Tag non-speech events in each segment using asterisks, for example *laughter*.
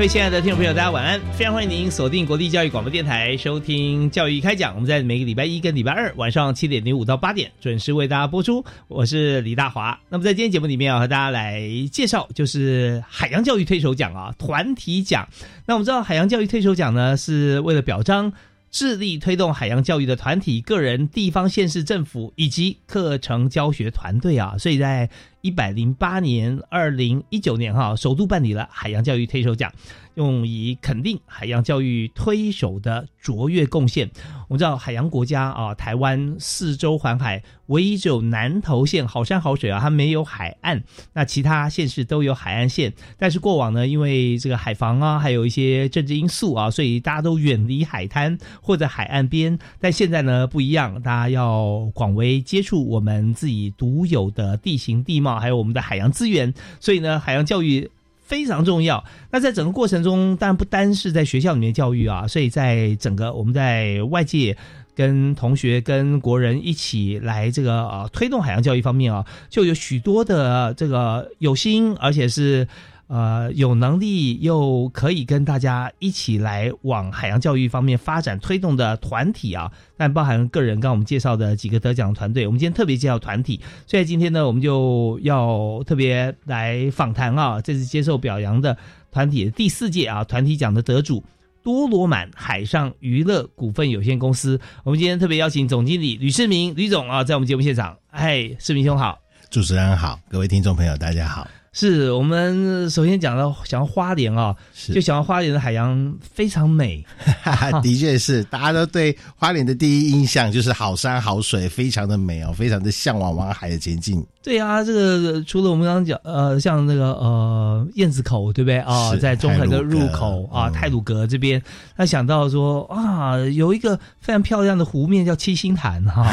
各位亲爱的听众朋友，大家晚安！非常欢迎您锁定国立教育广播电台收听《教育开讲》，我们在每个礼拜一跟礼拜二晚上七点零五到八点准时为大家播出。我是李大华。那么在今天节目里面要和大家来介绍，就是海洋教育推手奖啊，团体奖。那我们知道海洋教育推手奖呢，是为了表彰致力推动海洋教育的团体、个人、地方、县市政府以及课程教学团队啊，所以在。一百零八年、二零一九年哈，首度办理了海洋教育推手奖，用以肯定海洋教育推手的卓越贡献。我们知道海洋国家啊，台湾四周环海，唯一只有南投县好山好水啊，它没有海岸。那其他县市都有海岸线，但是过往呢，因为这个海防啊，还有一些政治因素啊，所以大家都远离海滩或者海岸边。但现在呢不一样，大家要广为接触我们自己独有的地形地貌。还有我们的海洋资源，所以呢，海洋教育非常重要。那在整个过程中，当然不单是在学校里面教育啊，所以在整个我们在外界跟同学、跟国人一起来这个啊推动海洋教育方面啊，就有许多的这个有心，而且是。呃，有能力又可以跟大家一起来往海洋教育方面发展推动的团体啊，但包含个人，刚我们介绍的几个得奖团队，我们今天特别介绍团体，所以今天呢，我们就要特别来访谈啊，这次接受表扬的团体第四届啊团体奖的得主多罗满海上娱乐股份有限公司，我们今天特别邀请总经理吕世明吕总啊，在我们节目现场，嗨，世明兄好，主持人好，各位听众朋友大家好。是我们首先讲到想要花莲啊，就想要花莲的海洋非常美，*laughs* 的确是大家都对花莲的第一印象就是好山好水，非常的美哦，非常的向往往海的前进。对啊，这个除了我们刚刚讲呃，像那个呃燕子口对不对啊，在中横的入口啊泰鲁阁这边，他想到说啊，有一个非常漂亮的湖面叫七星潭哈，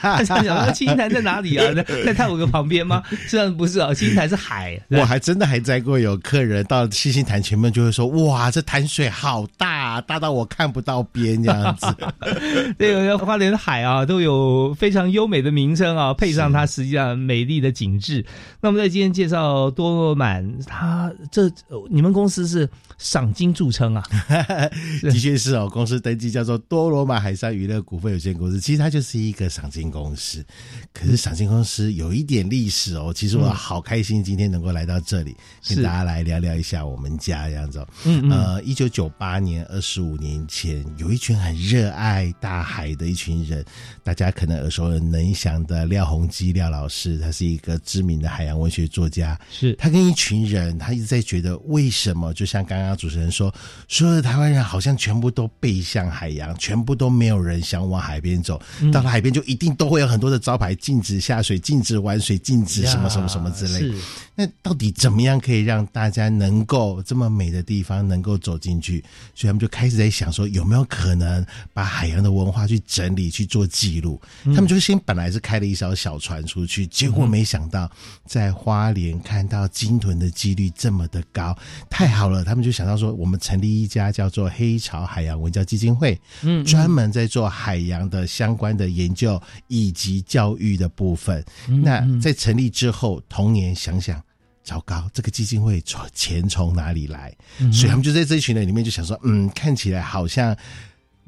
他想到七星潭在哪里啊？在在泰鲁阁旁边吗？实际上不是啊，七星潭是海。我还真的还在过有客人到七星潭前面就会说哇，这潭水好大，大到我看不到边这样子。*laughs* 这个花莲的海啊，都有非常优美的名称啊，配上它实际上美丽的景致。那我们在今天介绍多罗满，他这你们公司是赏金著称啊，*laughs* 的确是哦，公司登记叫做多罗满海上娱乐股份有限公司，其实它就是一个赏金公司。可是赏金公司有一点历史哦，其实我好开心今天能够。来到这里，跟大家来聊聊一下我们家这样子。嗯呃，一九九八年，二十五年前，有一群很热爱大海的一群人，大家可能耳熟能详的廖鸿基廖老师，他是一个知名的海洋文学作家。是他跟一群人，他一直在觉得，为什么就像刚刚主持人说，所有的台湾人好像全部都背向海洋，全部都没有人想往海边走。到了海边，就一定都会有很多的招牌，禁止下水，禁止玩水，禁止什么什么什么之类。那到底怎么样可以让大家能够这么美的地方能够走进去？所以他们就开始在想说，有没有可能把海洋的文化去整理、去做记录？他们就先本来是开了一艘小船出去，结果没想到在花莲看到鲸豚的几率这么的高，太好了！他们就想到说，我们成立一家叫做黑潮海洋文教基金会，嗯，专门在做海洋的相关的研究以及教育的部分。那在成立之后，同年想想。糟糕，这个基金会从钱从哪里来？所以他们就在这一群人里面就想说，嗯，看起来好像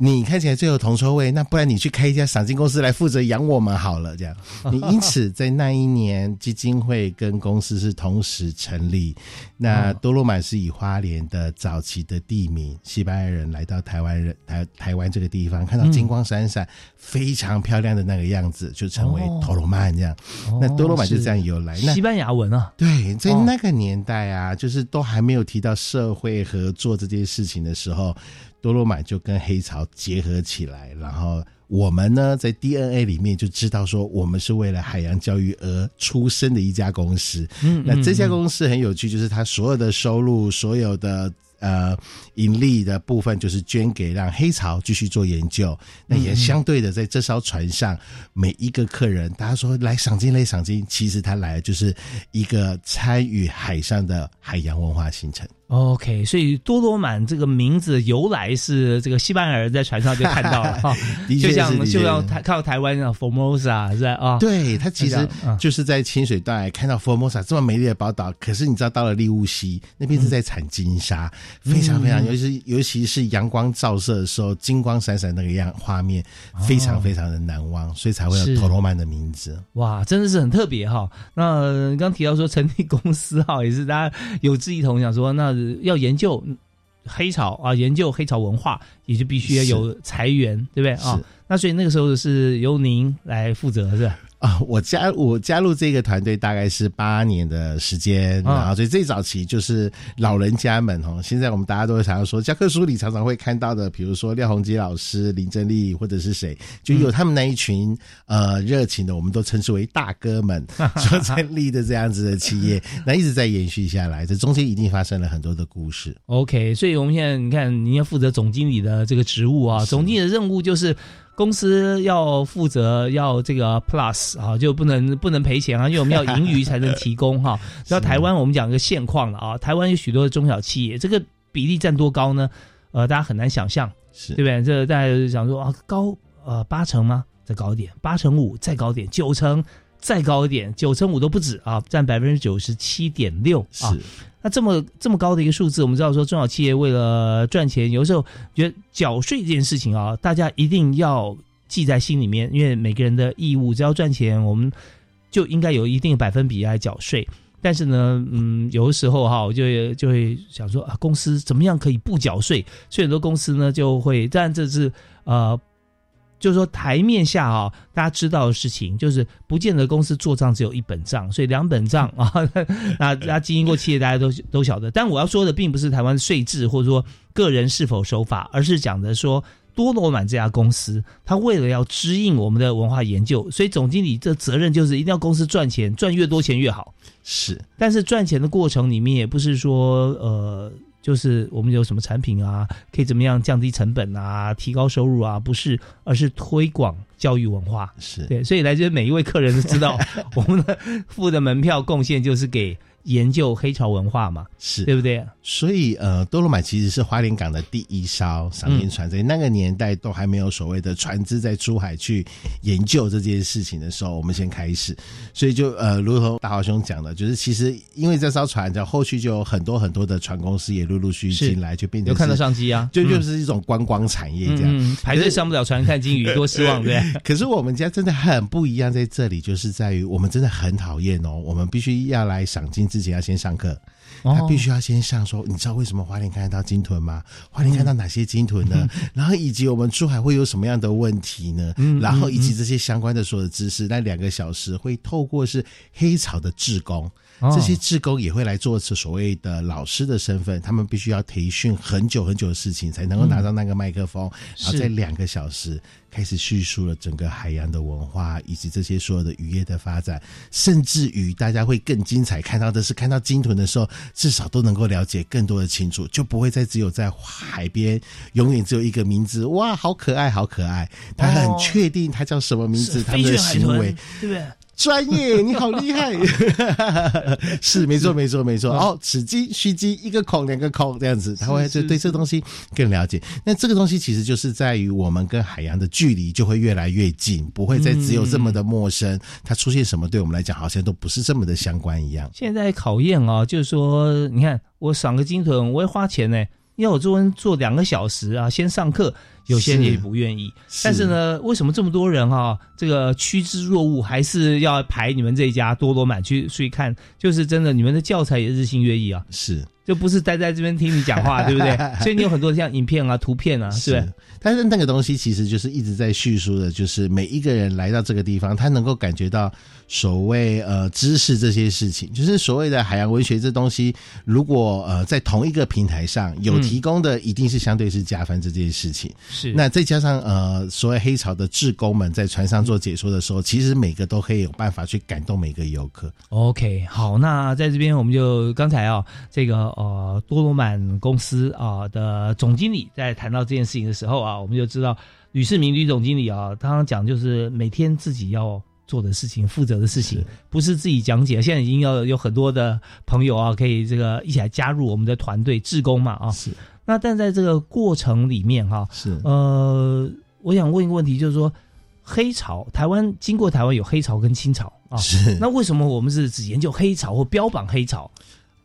你看起来最有铜臭味，那不然你去开一家赏金公司来负责养我们好了。这样，你因此在那一年基金会跟公司是同时成立。那多罗满是以花莲的早期的地名，西班牙人来到台湾人台台湾这个地方，看到金光闪闪、非常漂亮的那个样子，就成为陀罗曼这样。那多罗曼就这样由来。那西班牙文啊，对，在那个年代啊，就是都还没有提到社会合作这件事情的时候，多罗满就跟黑潮结合起来，然后我们呢，在 DNA 里面就知道说，我们是为了海洋教育而出生的一家公司。嗯，那这家公司很有趣，就是它所有的收入，所有的。呃，盈利的部分就是捐给让黑潮继续做研究。那也相对的，在这艘船上，每一个客人，大家说来赏金来赏金，其实他来就是一个参与海上的海洋文化形成。OK，所以多罗满这个名字由来是这个西班牙人在船上就看到了 *laughs* 哈，就像就像台看到台湾的 Formosa 是吧？啊，对，他其实就是在清水段看到 Formosa 这么美丽的宝岛，可是你知道到了利物西那边是在产金沙，非常非常，尤其是尤其是阳光照射的时候，金光闪闪那个样画面，非常非常的难忘，所以才会有多罗曼的名字。哇，真的是很特别哈。那刚提到说成立公司哈，也是大家有志一同，想说那。要研究黑潮啊，研究黑潮文化，也就必须要有财源，对不对啊？那所以那个时候是由您来负责，是吧？啊，我加我加入这个团队大概是八年的时间，然后所以最早期就是老人家们哦。现在我们大家都会常常说教科书里常常会看到的，比如说廖鸿基老师、林正丽或者是谁，就有他们那一群呃热情的，我们都称之为大哥们 *laughs* 所成立的这样子的企业，那一直在延续下来。这中间一定发生了很多的故事。OK，所以我们现在你看，你要负责总经理的这个职务啊，总经理的任务就是。公司要负责要这个 plus 啊，就不能不能赔钱啊，*laughs* 因为我们要盈余才能提供哈。那台湾我们讲一个现况了啊，台湾有许多的中小企业，这个比例占多高呢？呃，大家很难想象，是对不对？这大家想说啊，高呃八成吗？再高一点，八成五再高点，九成再高一点，九成五都不止啊，占百分之九十七点六啊。那这么这么高的一个数字，我们知道说中小企业为了赚钱，有时候觉得缴税这件事情啊，大家一定要记在心里面，因为每个人的义务只要赚钱，我们就应该有一定百分比来缴税。但是呢，嗯，有的时候哈，我就就会想说啊，公司怎么样可以不缴税？所以很多公司呢就会，但这是呃。就是说，台面下啊，大家知道的事情，就是不见得公司做账只有一本账，所以两本账 *laughs* 啊，那大家经营过企业，大家都都晓得。但我要说的，并不是台湾税制或者说个人是否守法，而是讲的说多罗满这家公司，他为了要支应我们的文化研究，所以总经理这责任就是一定要公司赚钱，赚越多钱越好。是，但是赚钱的过程里面，也不是说呃。就是我们有什么产品啊，可以怎么样降低成本啊，提高收入啊？不是，而是推广教育文化。是对，所以来这每一位客人都知道，*laughs* 我们的付的门票贡献就是给。研究黑潮文化嘛，是对不对？所以呃，多罗满其实是花莲港的第一艘赏金船，在那个年代都还没有所谓的船只在出海去研究这件事情的时候，我们先开始。所以就呃，如同大华兄讲的，就是其实因为这艘船，在后续就有很多很多的船公司也陆陆续续进来，就变成有看到商机啊，就就是一种观光产业这样。*laughs* 排队上不了船看金鱼，多失望对。*laughs* 可是我们家真的很不一样，在这里就是在于我们真的很讨厌哦，我们必须要来赏金。之前要先上课，他必须要先上。说你知道为什么花莲看得到鲸豚吗？花莲看到哪些鲸豚呢？*laughs* 然后以及我们出海会有什么样的问题呢？然后以及这些相关的所有的知识，那两个小时会透过是黑潮的志工。这些志工也会来做所谓的老师的身份，他们必须要培训很久很久的事情，才能够拿到那个麦克风，然后在两个小时开始叙述了整个海洋的文化，以及这些所有的渔业的发展，甚至于大家会更精彩看到的是，看到鲸豚的时候，至少都能够了解更多的清楚，就不会再只有在海边永远只有一个名字，哇，好可爱，好可爱，他很确定他叫什么名字，*laughs* 他们的行为，对不对？专业，你好厉害，*laughs* 是没错没错没错。哦，此鸡须鸡，一个孔两个孔这样子，他会就对这东西更了解。那这个东西其实就是在于我们跟海洋的距离就会越来越近，不会再只有这么的陌生。它出现什么，对我们来讲好像都不是这么的相关一样。现在考验啊，就是说，你看我赏个金豚，我会花钱呢，要我做做两个小时啊，先上课。有些人也不愿意。但是呢，为什么这么多人哈、这个趋之若鹜，还是要排你们这一家多罗满去去看？就是真的，你们的教材也日新月异啊，是就不是待在这边听你讲话，*laughs* 对不对？所以你有很多像影片啊、图片啊，*laughs* 是？但是那个东西其实就是一直在叙述的，就是每一个人来到这个地方，他能够感觉到所谓呃知识这些事情，就是所谓的海洋文学这东西，如果呃在同一个平台上有嗯提供的，一定是相对是加分这件事情。是那再加上呃所谓黑潮的志工们在船上做解说的时候，其实每个都可以有办法去感动每个游客。OK，好，那在这边我们就刚才啊，这个呃多罗曼公司啊的总经理在谈到这件事情的时候啊，我们就知道吕世明吕总经理啊，刚刚讲就是每天自己要做的事情、负责的事情，不是自己讲解。现在已经要有很多的朋友啊，可以这个一起来加入我们的团队，志工嘛啊。是那但在这个过程里面哈、是呃，我想问一个问题，就是说黑潮，台湾经过台湾有黑潮跟清朝啊，是那为什么我们是只研究黑潮或标榜黑潮？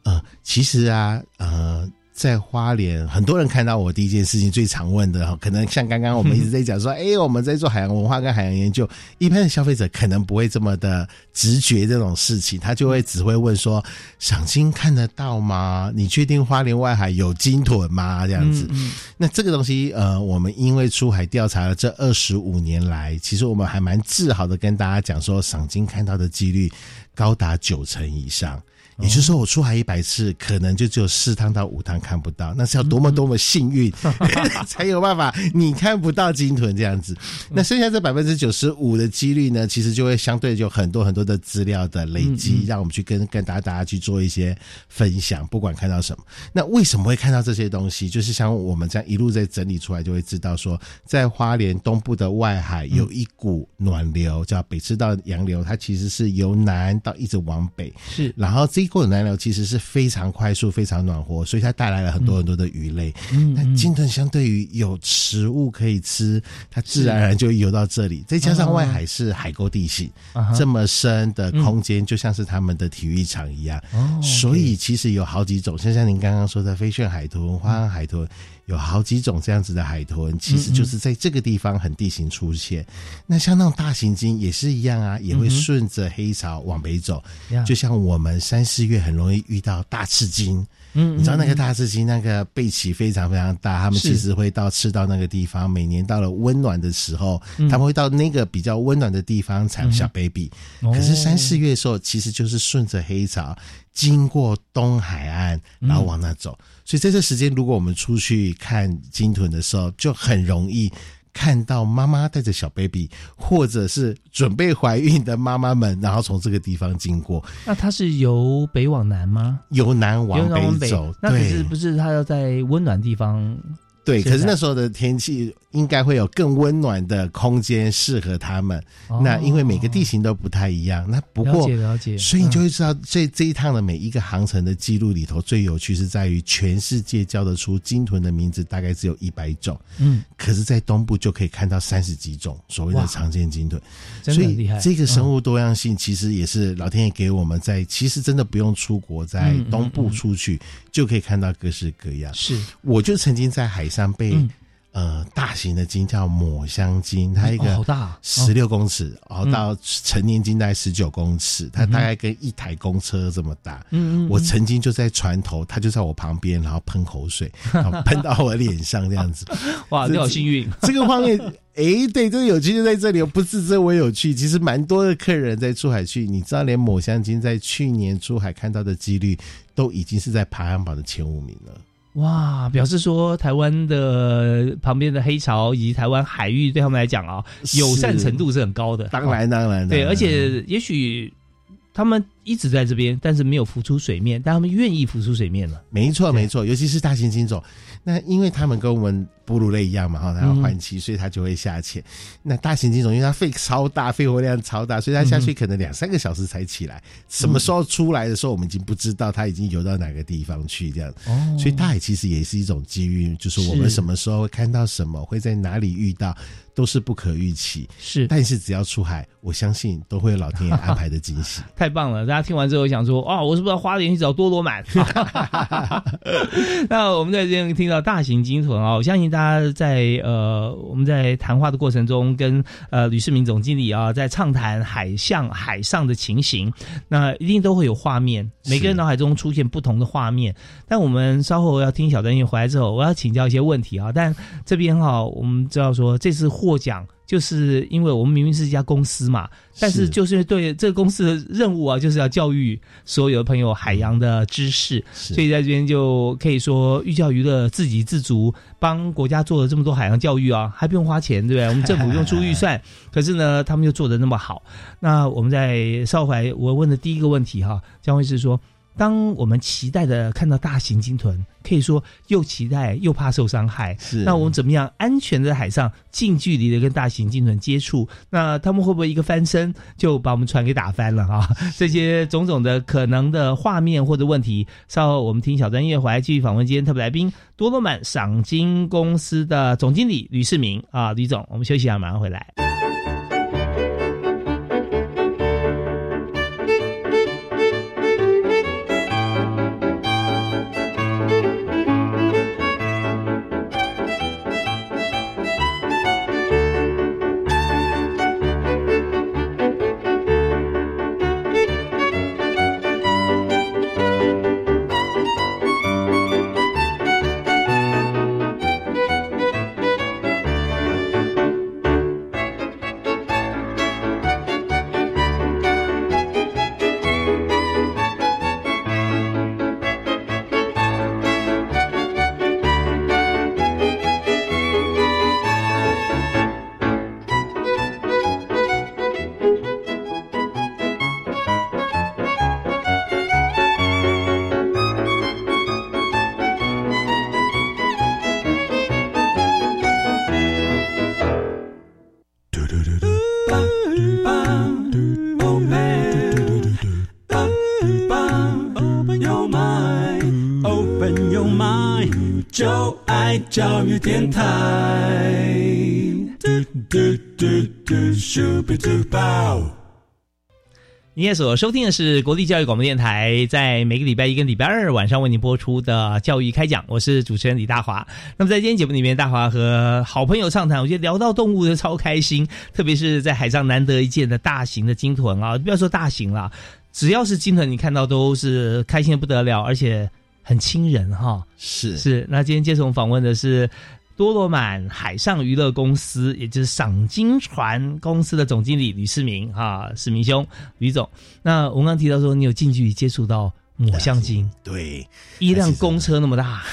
呃，其实啊，呃，在花莲，很多人看到我第一件事情最常问的哈，可能像刚刚我们一直在讲说，*laughs* 哎、我们在做海洋文化跟海洋研究，一般的消费者可能不会这么的直觉这种事情，他就会只会问说，赏金看得到吗？你确定花莲外海有鲸豚吗？这样子。嗯那这个东西，呃，我们因为出海调查了这二十五年来，其实我们还蛮自豪的跟大家讲说，赏金看到的几率高达九成以上。也就是说，我出海一百次，可能就只有四趟到五趟看不到，那是要多么多么幸运，*laughs* 才有办法你看不到鲸豚这样子。那剩下这百分之九十五的几率呢，其实就会相对就很多很多的资料的累积，让我们去跟跟大家大家去做一些分享，不管看到什么。那为什么会看到这些东西？就是像我们这样一路在整理出来，就会知道说，在花莲东部的外海有一股暖流，叫北赤道洋流，它其实是由南到一直往北，是然后这一股暖流其实是非常快速、非常暖和，所以它带来了很多很多的鱼类。嗯那金豚相对于有食物可以吃，它自然而然就会游到这里。再加上外海是海沟地形，这么深的空间，就像是他们的体育场一样。哦所以其实有好几种，像像您刚刚说的飞旋海豚、花岸海豚，有好几种这样子的海豚，其实就是在这个地方很地形出现。那像那种大型鲸也是一样啊，也会顺着黑潮往北走，呀就像我们三四月很容易遇到大赤鲸。嗯你知道那个大赤鲸那个背鳍非常非常大，他们其实会到赤道那个地方，每年到了温暖的时候，嗯他们会到那个比较温暖的地方产小 baby。哦可是三四月的时候，其实就是顺着黑潮经过东海岸，嗯然后往那走。所以在这时间，如果我们出去看鲸豚的时候，就很容易。看到妈妈带着小 baby，或者是准备怀孕的妈妈们，然后从这个地方经过，那它是由北往南吗？由南往北走。那可是不是它要在温暖地方？对，可是那时候的天气应该会有更温暖的空间适合他们。哦那因为每个地形都不太一样，那不了过解了解，所以你就嗯会知道，这这一趟的每一个航程的记录里头，最有趣是在于全世界叫得出鲸豚的名字大概只有一百种，嗯，可是，在东部就可以看到三十几种所谓的哇常见鲸豚。所以。这个嗯生物多样性其实也是老天爷给我们在，其实真的不用出国，在东部嗯出去就可以看到各式各样。是我就曾经在海上被、嗯呃大型的鲸叫抹香鲸，它一个好个大啊十六公尺，然后嗯到成年鲸大概十九公尺，它大概跟一台公车这么大。嗯嗯，我曾经就在船头，它就在我旁边，然后喷口水，*laughs* 然后喷到我脸上这样子。*laughs* 哇，你好幸运，这个画面，诶，对，这个有趣就在这里，不是这我有趣。其实蛮多的客人在珠海去，你知道，连抹香鲸在去年珠海看到的几率，都已经是在排行榜的前五名了。哇，表示说台湾的旁边的黑潮以及台湾海域对他们来讲啊，是友善程度是很高的。当然，当然，对，而且也许他们一直在这边，但是没有浮出水面，但他们愿意浮出水面了。没错，对没错，尤其是大型鲸种，那因为他们跟我们哺乳类一样嘛，哈，它要嗯换气，所以它就会下潜。那大型鲸种因为它肺超大，肺活量超大，所以它下去可能两三个小时才起来。什么时候出来的时候，我们已经不知道它已经游到哪个地方去这样。哦所以大海其实也是一种机遇，就是我们什么时候会看到什么，会在哪里遇到，都是不可预期。是但是只要出海，我相信都会有老天爷安排的惊喜。*laughs* 太棒了！大大家听完之后想说，哦，我是不是要花钱去找多罗满？*laughs* 那我们在这边听到大型鲸豚啊，我相信大家在呃我们在谈话的过程中，跟呃吕世明总经理啊在畅谈海象海上的情形，那一定都会有画面，每个人脑海中出现不同的画面。但我们稍后要听小专业回来之后，我要请教一些问题啊。但这边哈，我们知道说这次获奖。就是因为我们明明是一家公司嘛，但是就是对这个公司的任务啊，就是要教育所有的朋友海洋的知识，所以在这边就可以说寓教于乐，自给自足，帮国家做了这么多海洋教育啊，还不用花钱，对不对？我们政府用出预算，*laughs* 可是呢，他们又做的那么好。那我们在少怀，我问的第一个问题哈，将会是说。当我们期待的看到大型鲸豚，可以说又期待又怕受伤害。是，那我们怎么样安全的在海上近距离的跟大型鲸豚接触？那他们会不会一个翻身就把我们船给打翻了啊？这些种种的可能的画面或者问题，稍后我们听小专业回来继续访问今天特别来宾多罗曼赏金公司的总经理吕世明啊，吕总，我们休息一下，马上回来。电台。你也所收听的是国立教育广播电台，在每个礼拜一跟礼拜二晚上为您播出的教育开讲，我是主持人李大华。那么在今天节目里面，大华和好朋友畅谈，我觉得聊到动物就超开心，特别是在海上难得一见的大型的鲸豚啊，不要说大型了，只要是鲸豚，你看到都是开心的不得了，而且。很亲人哈，是是。那今天接受我们访问的是多罗满海上娱乐公司，也就是赏金船公司的总经理吕世明哈，世明兄，吕总。那我刚刚提到说，你有近距离接触到。抹香鲸，对，一辆公车那么大。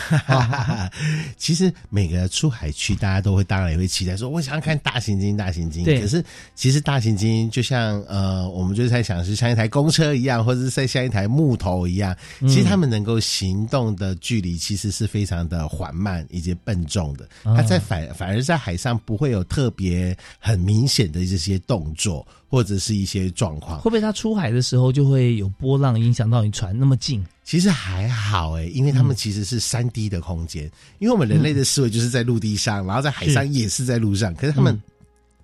*laughs* 其实每个出海区，大家都会当然也会期待说，我想要看大型鲸，大型鲸。对。可是其实大型鲸就像呃，我们就在想是像一台公车一样，或者是在像一台木头一样。其实它们能够行动的距离，其实是非常的缓慢以及笨重的。它在反反而在海上不会有特别很明显的这些动作。或者是一些状况，会不会他出海的时候就会有波浪影响到你船那么近？其实还好哎，因为他们其实是三 D 的空间，因为我们人类的思维就是在陆地上，然后在海上也是在路上，可是他们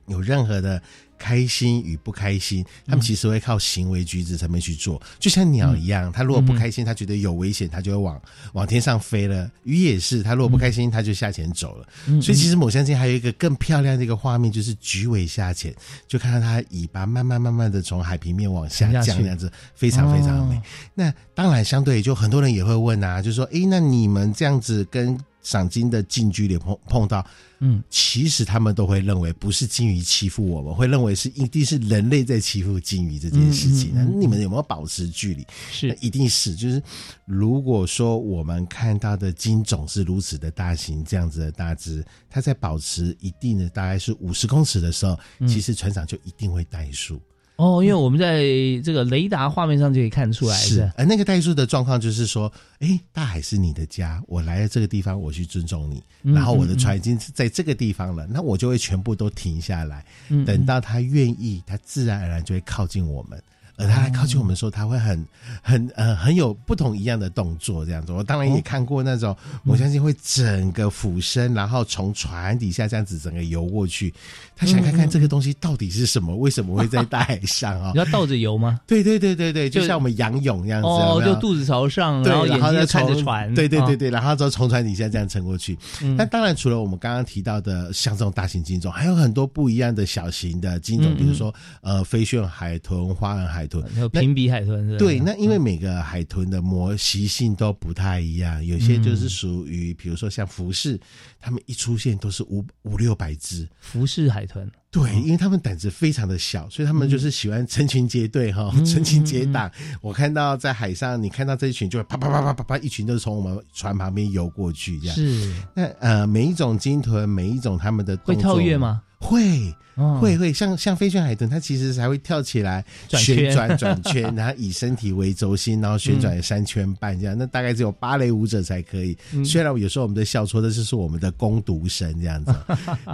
有任何的。开心与不开心，他们其实会靠行为举止上面去做，就像鸟一样，它如果不开心，它觉得有危险，它就会往往天上飞了。鱼也是，它如果不开心，它就下潜走了。所以其实某相信还有一个更漂亮的一个画面，就是举尾下潜，就看到它尾巴慢慢慢慢的从海平面往下降，这样子非常非常美。那当然，相对就很多人也会问啊，就说，哎，那你们这样子跟。赏金的近距离碰碰到，嗯，其实他们都会认为不是金鱼欺负我们，会认为是一定是人类在欺负金鱼这件事情。那你们有没有保持距离？是，一定是。就是如果说我们看到的金种是如此的大型，这样子的大只，它在保持一定的大概是五十公尺的时候，其实船长就一定会怠速。哦，因为我们在这个雷达画面上就可以看出来，是。而那个代数的状况就是说，哎，大海是你的家，我来了这个地方，我去尊重你，然后我的船已经在这个地方了，那我就会全部都停下来，等到他愿意，他自然而然就会靠近我们。而他来靠近我们的时候，他会很很呃很有不同一样的动作，这样子。我当然也看过那种，我相信会整个俯身，然后从船底下这样子整个游过去。他想看看这个东西到底是什么，为什么会在大海上啊？*laughs* 你要倒着游吗？对对对对对，就像我们仰泳这样子，哦，就肚子朝上，然后眼睛看着船，对对对对，然后就从船底下这样撑过去。那当然，除了我们刚刚提到的像这种大型鲸种，还有很多不一样的小型的鲸种，比如说呃飞旋海豚、花纹海有平鼻海豚。对，那因为每个海豚的模习性都不太一样，有些就是属于，比如说像服饰，他们一出现都是五五六百只服饰海豚。对，因为他们胆子非常的小，所以他们就是喜欢成群结队哈，成群结党。我看到在海上，你看到这一群就会啪啪啪啪啪啪，一群都是从我们船旁边游过去这样。是，那呃，每一种鲸豚，每一种他们的会跳跃吗？会。会会像像飞旋海豚，它其实还会跳起来旋转转 *laughs* 圈，然后以身体为轴心，然后旋转三圈半这样。那大概只有芭蕾舞者才可以。虽然有时候我们在笑说的就是我们的攻读生这样子，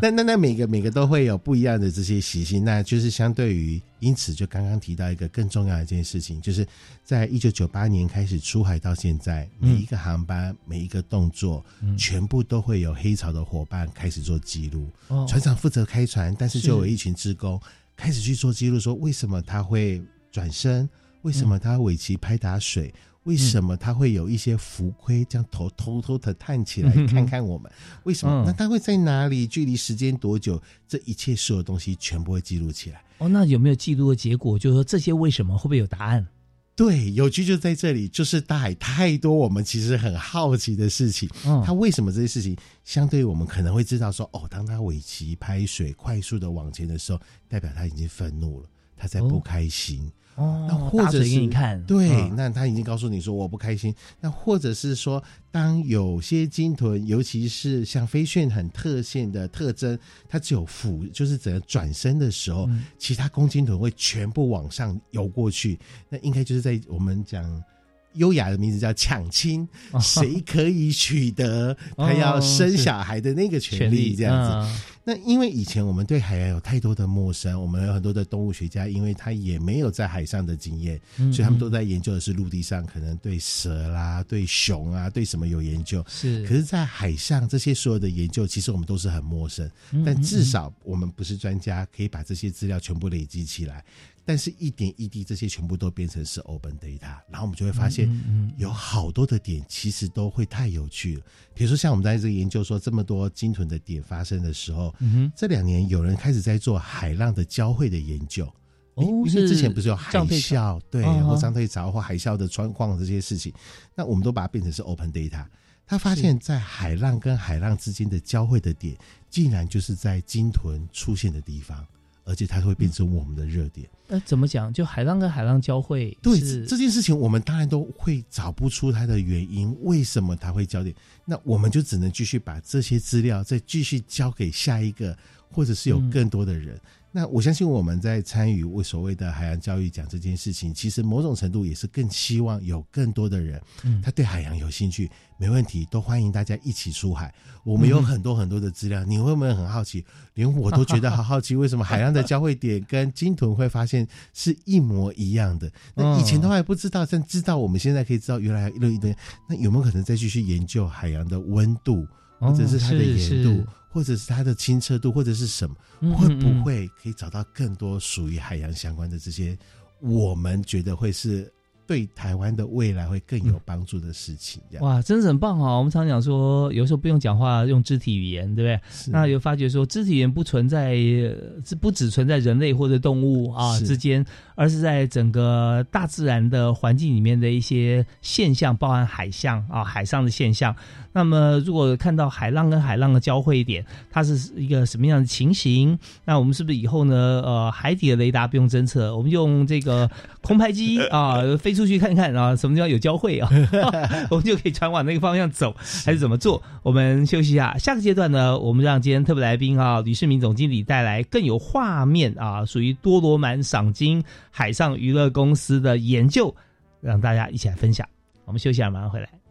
那那那每个每个都会有不一样的这些习性，那就是相对于。因此，就刚刚提到一个更重要的一件事情，就是在一九九八年开始出海到现在，每一个航班、每一个动作，全部都会有黑潮的伙伴开始做记录。船长负责开船，但是就有一群职工开始去做记录，说为什么他会转身，为什么他尾鳍拍打水。为什么他会有一些浮亏，这样头偷偷的探起来看看我们？为什么？那他会在哪里？距离时间多久？这一切所有东西全部会记录起来。哦，那有没有记录的结果？就是说这些为什么会不会有答案？对，有趣就在这里，就是大海太多，我们其实很好奇的事情。嗯，他为什么这些事情？相对于我们可能会知道说，哦，当他尾鳍拍水快速的往前的时候，代表他已经愤怒了，他在不开心。哦，那或者是看对，那他已经告诉你说我不开心。那或者是说，当有些鲸豚，尤其是像飞旋很特性的特征，它只有俯，就是整个转身的时候，其他公鲸豚会全部往上游过去。那应该就是在我们讲。优雅的名字叫抢亲，谁可以取得他要生小孩的那个权利？这样子。那因为以前我们对海洋有太多的陌生，我们有很多的动物学家，因为他也没有在海上的经验，所以他们都在研究的是陆地上可能对蛇啦、对熊啊、对什么有研究。是，可是，在海上这些所有的研究，其实我们都是很陌生。但至少我们不是专家，可以把这些资料全部累积起来。但是，一点一滴，这些全部都变成是 open data，然后我们就会发现，有好多的点其实都会太有趣了。比如说，像我们在这个研究说，这么多鲸豚的点发生的时候，这两年有人开始在做海浪的交汇的研究。哦，因为之前不是有海啸，对，或涨退潮或海啸的状况这些事情，那我们都把它变成是 open data。他发现，在海浪跟海浪之间的交汇的点，竟然就是在鲸豚出现的地方。而且它会变成我们的热点。那怎么讲？就海浪跟海浪交汇，对这件事情，我们当然都会找不出它的原因，为什么它会交点？那我们就只能继续把这些资料再继续交给下一个，或者是有更多的人。那我相信我们在参与为所谓的海洋教育奖这件事情，其实某种程度也是更希望有更多的人，他对海洋有兴趣，没问题，都欢迎大家一起出海。我们有很多很多的资料，你会不会很好奇？连我都觉得好好奇，为什么海洋的 *laughs* 交汇点跟鲸豚会发现是一模一样的？那以前都还不知道，但知道我们现在可以知道，原来一堆一堆。那有没有可能再继续研究海洋的温度，或者是它的盐度？或者是它的清澈度，或者是什么，会不会可以找到更多属于海洋相关的这些？我们觉得会是。对台湾的未来会更有帮助的事情，哇，真的很棒哦！我们常讲说，有时候不用讲话，用肢体语言，对不对？那有发觉说，肢体语言不存在，是不只存在人类或者动物啊之间，而是在整个大自然的环境里面的一些现象，包含海象啊，海上的现象。那么，如果看到海浪跟海浪的交汇点，它是一个什么样的情形？那我们是不是以后呢？呃，海底的雷达不用侦测，我们用这个空拍机 *laughs* 啊，飞出去看看啊，什么地方有交汇啊？我们就可以船往那个方向走，还是怎么做？我们休息一下，下个阶段呢，我们让今天特别来宾啊，吕世明总经理带来更有画面啊，属于多罗满赏金海上娱乐公司的研究，让大家一起来分享。我们休息一下，马上回来。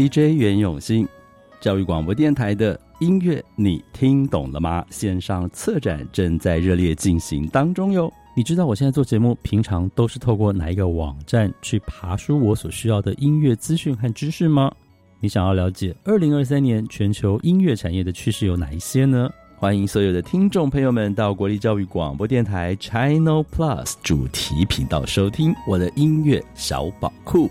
DJ 袁永新。教育广播电台的音乐你听懂了吗？线上策展正在热烈进行当中哟。你知道我现在做节目，平常都是透过哪一个网站去爬书我所需要的音乐资讯和知识吗？你想要了解二零二三年全球音乐产业的趋势有哪一些呢？欢迎所有的听众朋友们到国立教育广播电台 China Plus 主题频道收听我的音乐小宝库。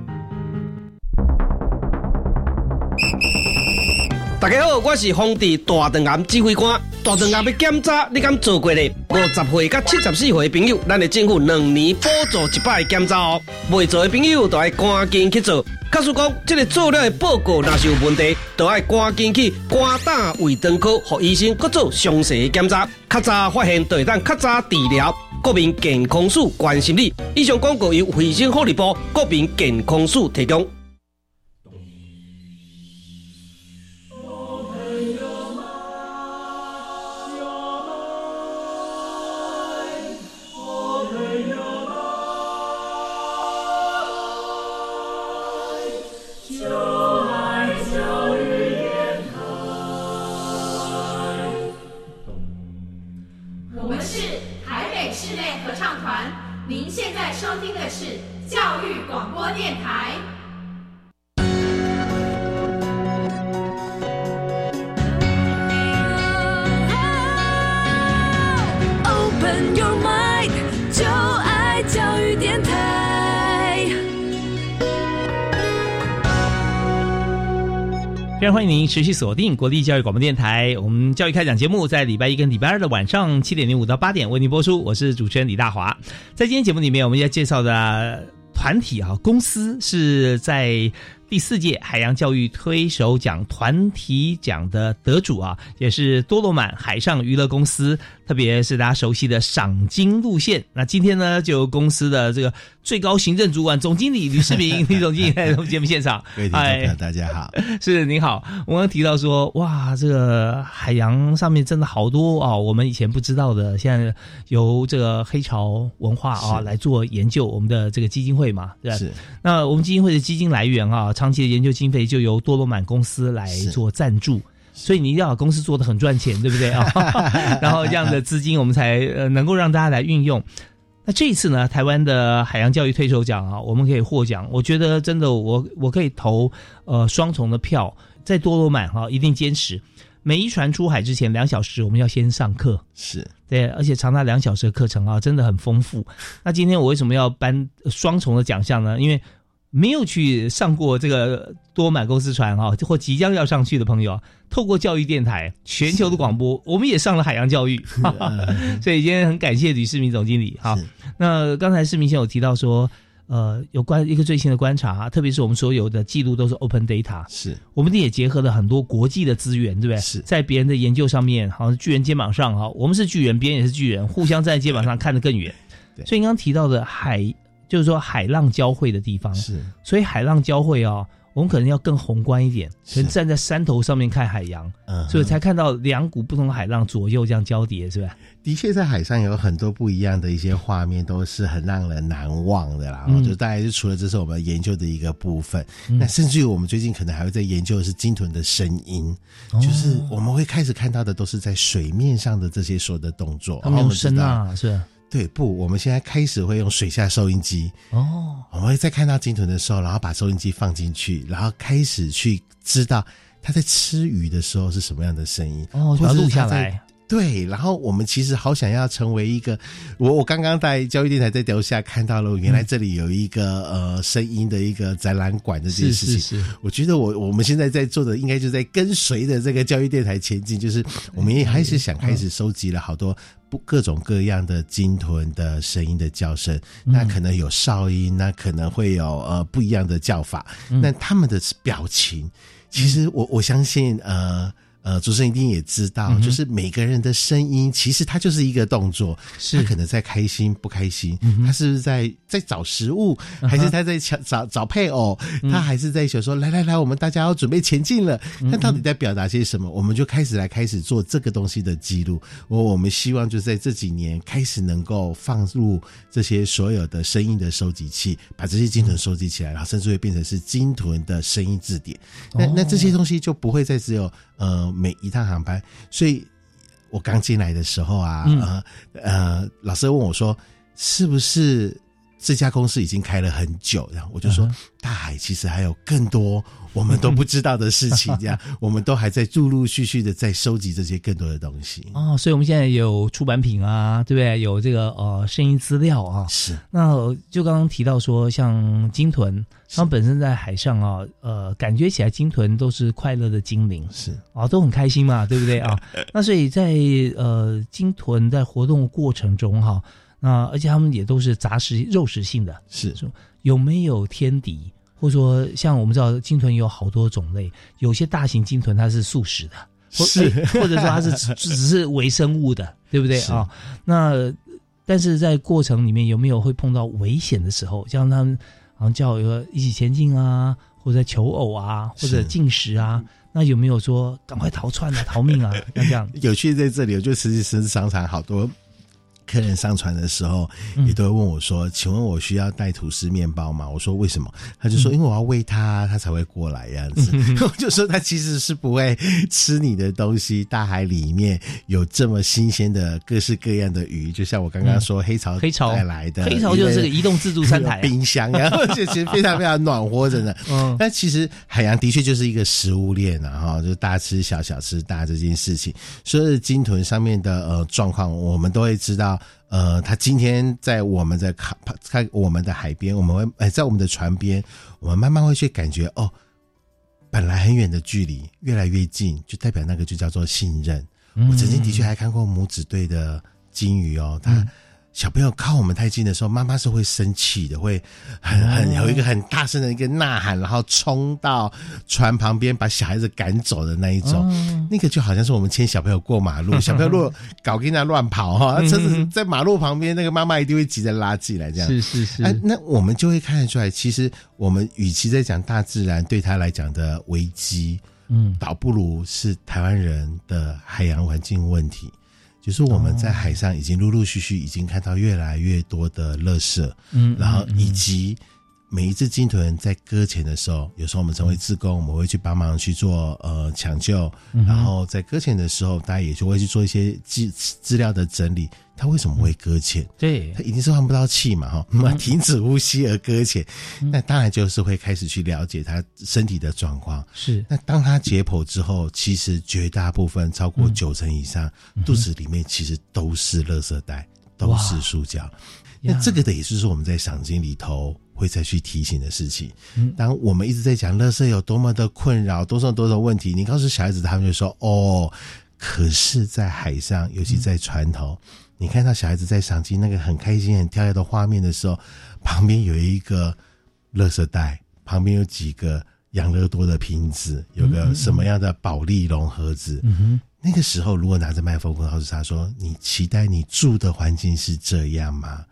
大家好，我是皇帝大肠癌指挥官。大肠癌要检查，你敢做过咧？五十岁到七十四岁的朋友，咱的政府两年补助一摆检查哦。未做的朋友，就要赶紧去做。假使讲这个做了的报告若是有问题，就要赶紧去肝胆胃肠科，给医生搁做详细的检查。较早发现，对咱较早治疗。国民健康署关心你。以上广告由卫生福利部国民健康署提供。欢迎您持续锁定国立教育广播电台，我们教育开讲节目在礼拜一跟礼拜二的晚上七点零五到八点为您播出。我是主持人李大华。在今天节目里面，我们要介绍的团体啊，公司是在第四届海洋教育推手奖团体奖的得主啊，也是多罗满海上娱乐公司，特别是大家熟悉的赏金路线。那今天呢，就由公司的这个最高行政主管总经理吕世明 *laughs* 吕总经理在我们节目现场。*laughs* 各位听众朋友，大家好。*laughs* 是您好，我刚刚提到说，哇，这个海洋上面真的好多啊、我们以前不知道的，现在由这个黑潮文化啊来做研究，我们的这个基金会嘛，对吧？是。那我们基金会的基金来源啊，长期的研究经费就由多罗满公司来做赞助。所以你一定要把公司做得很赚钱，对不对啊？*laughs* 然后这样的资金我们才呃能够让大家来运用。那这一次呢，台湾的海洋教育推手奖啊，我们可以获奖。我觉得真的我，我可以投呃双重的票，在多罗满哈、一定坚持。每一船出海之前两小时，我们要先上课，是对，而且长达两小时的课程啊，真的很丰富。那今天我为什么要颁双重的奖项呢？因为没有去上过这个多满公司船哈，或即将要上去的朋友，透过教育电台全球的广播，我们也上了海洋教育，*laughs* 所以今天很感谢吕世明总经理。哈。那刚才世明先有提到说，呃，有关一个最新的观察，特别是我们所有的记录都是 open data，是。我们也结合了很多国际的资源，对不对？是。在别人的研究上面，好像巨人肩膀上哈，我们是巨人，别人也是巨人，互相站在肩膀上看得更远。对。所以你刚刚提到的海，就是说海浪交汇的地方，是，所以海浪交汇哦，我们可能要更宏观一点，可能站在山头上面看海洋，嗯，所以才看到两股不同的海浪左右这样交叠，是吧？的确，在海上有很多不一样的一些画面，都是很让人难忘的啦。嗯就大概是除了这是我们研究的一个部分，嗯那甚至于我们最近可能还会在研究的是鲸豚的声音，就是我们会开始看到的都是在水面上的这些所有的动作。他们用然后我们知道声呐，是吧？对，不，我们现在开始会用水下收音机。哦，我们会在看到鲸豚的时候，然后把收音机放进去，然后开始去知道它在吃鱼的时候是什么样的声音，哦，把它录下来。对，然后我们其实好想要成为一个，我我刚刚在教育电台在楼下看到了，原来这里有一个呃声音的一个展览馆的这件事情。是是是我觉得我我们现在在做的，应该就在跟随着这个教育电台前进，就是我们也还是想开始收集了好多不各种各样的鲸豚的声音的叫声，那可能有哨音，那可能会有呃不一样的叫法，那他们的表情，其实我我相信呃。呃，主持人一定也知道，就是每个人的声音，其实它就是一个动作，他可能在开心不开心，他是不是在在找食物，还是他在找找找配偶，他还是在想说，来来来，我们大家要准备前进了，那到底在表达些什么？我们就开始来开始做这个东西的记录。我我们希望就在这几年开始能够放入这些所有的声音的收集器，把这些鲸豚收集起来，然后甚至会变成是鲸豚的声音字典。那那这些东西就不会再只有呃。每一趟航班，所以我刚进来的时候啊，呃呃，老师问我说，是不是这家公司已经开了很久？然后我就说，大海其实还有更多我们都不知道的事情，这样 *laughs* 我们都还在陆陆续续的在收集这些更多的东西。哦，所以我们现在有出版品啊，对不对？有这个呃声音资料啊，是。那就刚刚提到说，像鲸豚。它们本身在海上啊，呃，感觉起来鲸豚都是快乐的精灵，是啊，都很开心嘛，对不对啊？*laughs* 那所以在呃鲸豚在活动过程中哈，那而且他们也都是杂食肉食性的，是说有没有天敌，或者说像我们知道鲸豚有好多种类，有些大型鲸豚它是素食的，是或者说它是只是微生物的，对不对啊？那但是在过程里面有没有会碰到危险的时候，像他们？好像叫一个一起前进啊，或者求偶啊，或者进食啊，那有没有说赶快逃窜啊、逃命啊？这样 *laughs* 有趣在这里，我就实际实常常好多。客人上船的时候，也都会问我说：“请问我需要带吐司面包吗？”我说：“为什么？”他就说：“因为我要喂他，他才会过来这样子。” *laughs* 我就说：“他其实是不会吃你的东西。大海里面有这么新鲜的各式各样的鱼，就像我刚刚说黑潮黑潮带来的黑潮就是这个移动自助餐台 *laughs* 冰箱，然后就其实非常非常暖和着呢。*laughs* 嗯，但其实海洋的确就是一个食物链啊，哈，就是大吃小，小吃大这件事情。所以鲸豚上面的呃状况，我们都会知道。呃，他今天在我们在看看我们的海边，我们会哎在我们的船边，我们慢慢会去感觉哦，本来很远的距离越来越近，就代表那个就叫做信任。我曾经的确还看过母子队的金鱼哦，它。小朋友靠我们太近的时候，妈妈是会生气的，会很很有一个很大声的一个呐喊，然后冲到船旁边把小孩子赶走的那一种。那个就好像是我们牵小朋友过马路，*laughs* 小朋友如果搞跟那乱跑哈，车子在马路旁边，那个妈妈一定会急着拉进来，这样是是是。哎，那我们就会看得出来，其实我们与其在讲大自然对他来讲的危机，嗯，倒不如是台湾人的海洋环境问题。就是我们在海上已经陆陆续续已经看到越来越多的垃圾，嗯，然后以及每一只鲸豚在搁浅的时候，有时候我们成为自工，我们会去帮忙去做呃抢救，然后在搁浅的时候，大家也就会去做一些资资料的整理。它为什么会搁浅？对，他一定是换不到气嘛，哈，那么停止呼吸而搁浅。那当然就是会开始去了解他身体的状况。是，那当他解剖之后，其实绝大部分超过九成以上，肚子里面其实都是垃圾袋，都是塑胶。那这个的也就是我们在赏金里头会再去提醒的事情。当我们一直在讲垃圾有多么的困扰，多少多少问题，你告诉小孩子，他们就说哦，可是，在海上，尤其在船头。你看到小孩子在赏金那个很开心、很跳跃的画面的时候，旁边有一个垃圾袋，旁边有几个养乐多的瓶子，有个什么样的保利龙盒子。那个时候，如果拿着麦克风告诉他说：“你期待你住的环境是这样吗？”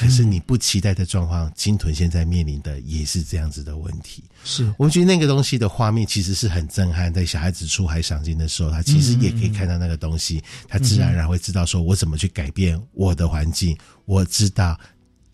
可是你不期待的状况，金屯现在面临的也是这样子的问题。是我觉得那个东西的画面其实是很震撼。在小孩子出海赏金的时候，他其实也可以看到那个东西，他自然而然会知道说，我怎么去改变我的环境。我知道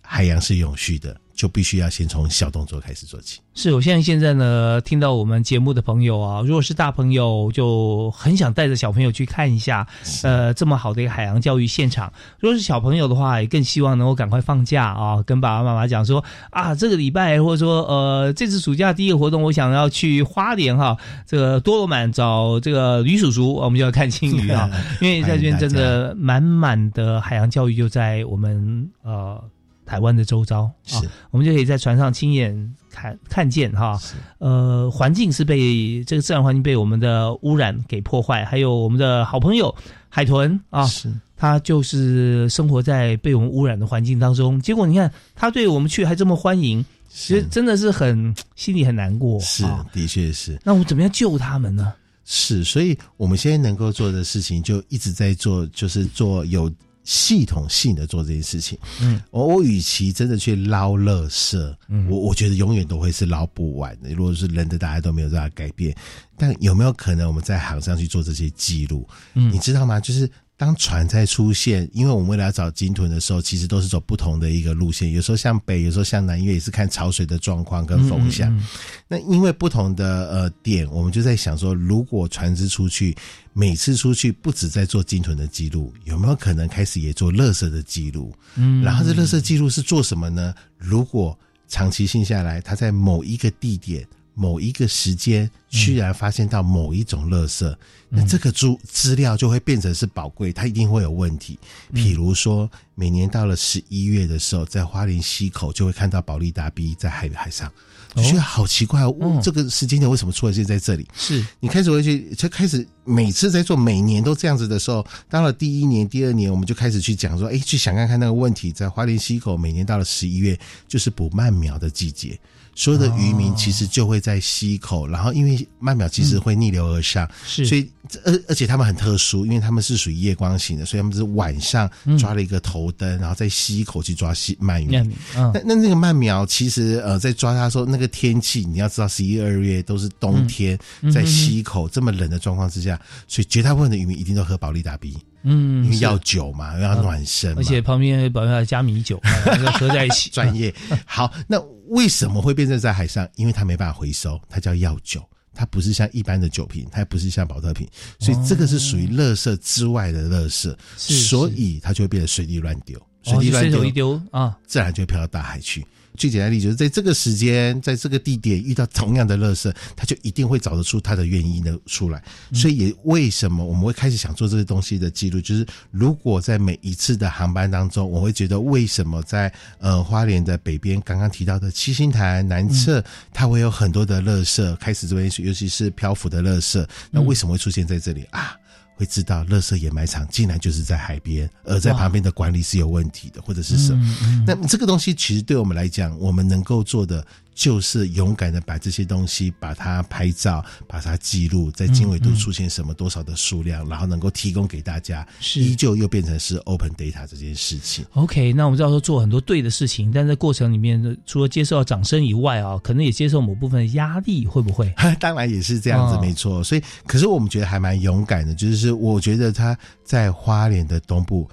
海洋是永续的，就必须要先从小动作开始做起。是我现在现在呢，听到我们节目的朋友啊，如果是大朋友，就很想带着小朋友去看一下，呃，这么好的一个海洋教育现场。如果是小朋友的话，也更希望能够赶快放假啊，跟爸爸妈妈讲说啊，这个礼拜或者说呃，这次暑假第一个活动，我想要去花莲哈，这个多罗满找这个吕叔叔，我们就要看青鱼啊，*laughs* 因为在这边真的满满的海洋教育就在我们呃。台湾的周遭啊，我们就可以在船上亲眼看看见哈，呃，环境是被这个自然环境被我们的污染给破坏，还有我们的好朋友海豚啊，是它就是生活在被我们污染的环境当中，结果你看它对我们去还这么欢迎，其实真的是很心里很难过，是的确是。那我们怎么样救他们呢？是，所以我们现在能够做的事情就一直在做，就是做有。系统性的做这件事情，嗯，我我与其真的去捞垃圾，嗯，我我觉得永远都会是捞不完的。如果是人的，大家都没有办法改变，但有没有可能我们在行上去做这些记录？嗯，你知道吗？就是。当船在出现，因为我们为了要找鲸豚的时候，其实都是走不同的一个路线，有时候向北，有时候向南，因为也是看潮水的状况跟风向。那因为不同的呃点，我们就在想说，如果船只出去，每次出去不止在做鲸豚的记录，有没有可能开始也做垃圾的记录？嗯，然后这垃圾记录是做什么呢？如果长期性下来，它在某一个地点。某一个时间，居然发现到某一种垃圾，那这个资资料就会变成是宝贵，它一定会有问题。譬如说，每年到了十一月的时候，在花莲溪口就会看到保利达 B 在海海上，就觉得好奇怪哦，这个时间点为什么出现在这里？是你开始回去，就开始每次在做，每年都这样子的时候，到了第一年、第二年，我们就开始去讲说，哎，去想看看那个问题，在花莲溪口，每年到了十一月，就是补鳗苗的季节。所有的渔民其实就会在溪口，然后因为鳗苗其实会逆流而上，是，所以而而且他们很特殊，因为他们是属于夜光型的，所以他们是晚上抓了一个头灯，然后在溪口去抓溪鳗鱼。那那那个鳗苗其实呃，在抓它的时候，那个天气你要知道，十一二月都是冬天，在溪口这么冷的状况之下，所以绝大部分的渔民一定都喝保利达 B。嗯，因为要酒嘛，要暖身，而且旁边保要加米酒，*laughs* 合在一起。专业好，那为什么会变成在海上？因为它没办法回收，它叫药酒，它不是像一般的酒瓶，它也不是像保特瓶，所以这个是属于垃圾之外的垃圾，所以它就会变得随地乱丢，随地乱丢一丢啊，自然就会飘到大海去。最简单的例子就是在这个时间，在这个地点遇到同样的垃圾，他就一定会找得出他的原因的出来。所以也为什么我们会开始想做这些东西的记录，就是如果在每一次的航班当中，我会觉得为什么在呃花莲的北边刚刚提到的七星潭南侧，它会有很多的垃圾开始这边，尤其是漂浮的垃圾，那为什么会出现在这里啊？会知道，垃圾掩埋场竟然就是在海边，而在旁边的管理是有问题的，或者是什么？那这个东西其实对我们来讲，我们能够做的。就是勇敢的把这些东西，把它拍照，把它记录，在经纬度出现什么多少的数量，然后能够提供给大家，依旧又变成是 open data 这件事情。OK，那我们知道说做很多对的事情，但在过程里面，除了接受掌声以外啊，可能也接受某部分的压力，会不会？*laughs* 当然也是这样子，没错。所以，可是我们觉得还蛮勇敢的，就是我觉得他在花莲的东部。